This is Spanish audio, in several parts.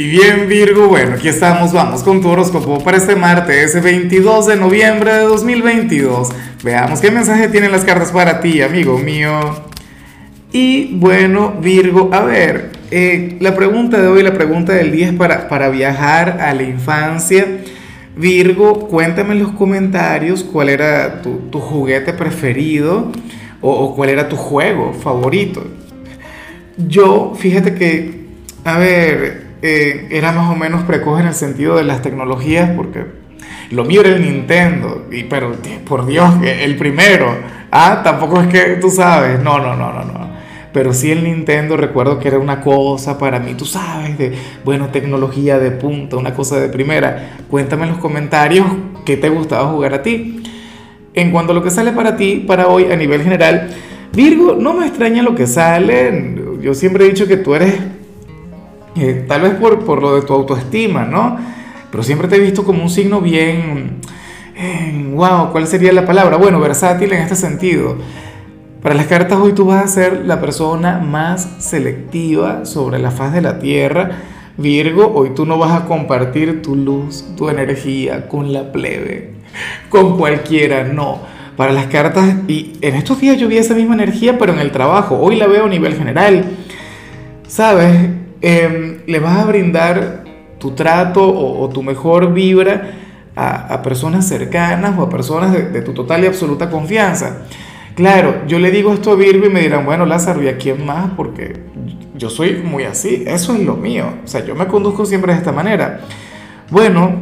Y bien Virgo, bueno, aquí estamos, vamos con tu horóscopo para este martes 22 de noviembre de 2022. Veamos qué mensaje tienen las cartas para ti, amigo mío. Y bueno, Virgo, a ver, eh, la pregunta de hoy, la pregunta del día es para, para viajar a la infancia. Virgo, cuéntame en los comentarios cuál era tu, juguete preferido o cuál era tu juego favorito. Yo, fíjate que, a ver, eh, era más o menos precoz en el sentido de las tecnologías, porque lo mío era el Nintendo, y, pero por Dios, el primero. Ah, tampoco es que tú sabes, no, no, no, no, no. Pero sí el Nintendo recuerdo que era una cosa para mí, tú sabes, de, bueno, tecnología de punta, una cosa de primera. Cuéntame en los comentarios qué te gustaba jugar a ti. En cuanto a lo que sale para ti, para hoy, a nivel general, Virgo, no me extraña lo que sale. Yo siempre he dicho que tú eres tal vez por, por, lo de tu autoestima, ¿no? Pero siempre te he visto como un signo bien, wow, ¿cuál sería la palabra? Bueno, versátil en este sentido. Para las cartas hoy tú vas a ser la persona más selectiva sobre la faz de la Tierra. Virgo, hoy tú no vas a compartir tu luz, tu energía con la plebe, con cualquiera, no. Para las cartas, y en estos días yo vi esa misma energía, pero en el trabajo, hoy la veo a nivel general. ¿Sabes? Em, le vas a brindar tu trato o, tu mejor vibra a, personas cercanas o a personas de, tu total y absoluta confianza. Claro, yo le digo esto a Virgo y me dirán, bueno, Lázaro, ¿y a quién más? Porque yo soy muy así, eso es lo mío. O sea, yo me conduzco siempre de esta manera. Bueno,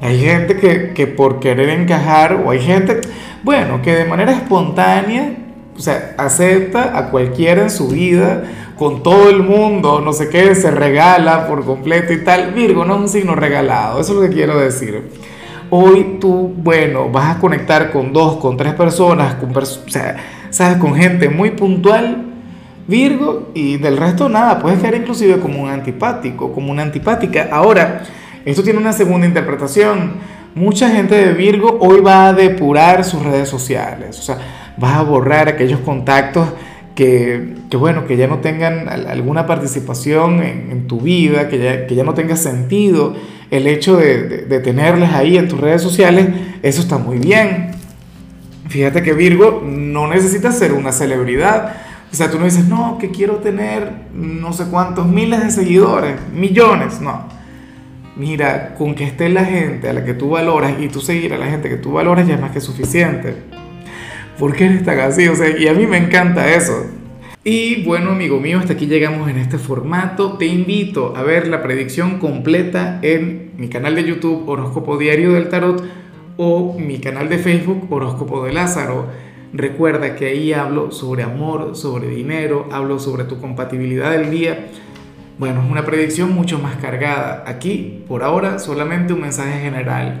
hay gente que, que por querer encajar, o hay gente, bueno, que de manera espontánea, o sea, acepta a cualquiera en su vida con todo el mundo, no sé qué, se regala por completo y tal. Virgo no es un signo regalado, eso es lo que quiero decir. Hoy tú, bueno, vas a conectar con dos, con tres personas, con, o sea, sabes, con gente muy puntual, Virgo, y del resto nada, puedes quedar inclusive como un antipático, como una antipática. Ahora, esto tiene una segunda interpretación. Mucha gente de Virgo hoy va a depurar sus redes sociales, o sea, vas a borrar aquellos contactos que, bueno, que ya no tengan alguna participación en, tu vida, que ya, que ya, no tenga sentido el hecho de, de, tenerles ahí en tus redes sociales, eso está muy bien. Fíjate que Virgo no necesita ser una celebridad. O sea, tú no dices, no, que quiero tener no sé cuántos miles de seguidores, millones, no. Mira, con que esté la gente a la que tú valoras y tú seguir a la gente que tú valoras ya es más que suficiente. ¿Por qué eres tan así? O sea, y a mí me encanta eso. Y bueno, amigo mío, hasta aquí llegamos en este formato. Te invito a ver la predicción completa en mi canal de YouTube Horóscopo Diario del Tarot o mi canal de Facebook Horóscopo de Lázaro. Recuerda que ahí hablo sobre amor, sobre dinero, hablo sobre tu compatibilidad del día. Bueno, es una predicción mucho más cargada. Aquí, por ahora, solamente un mensaje general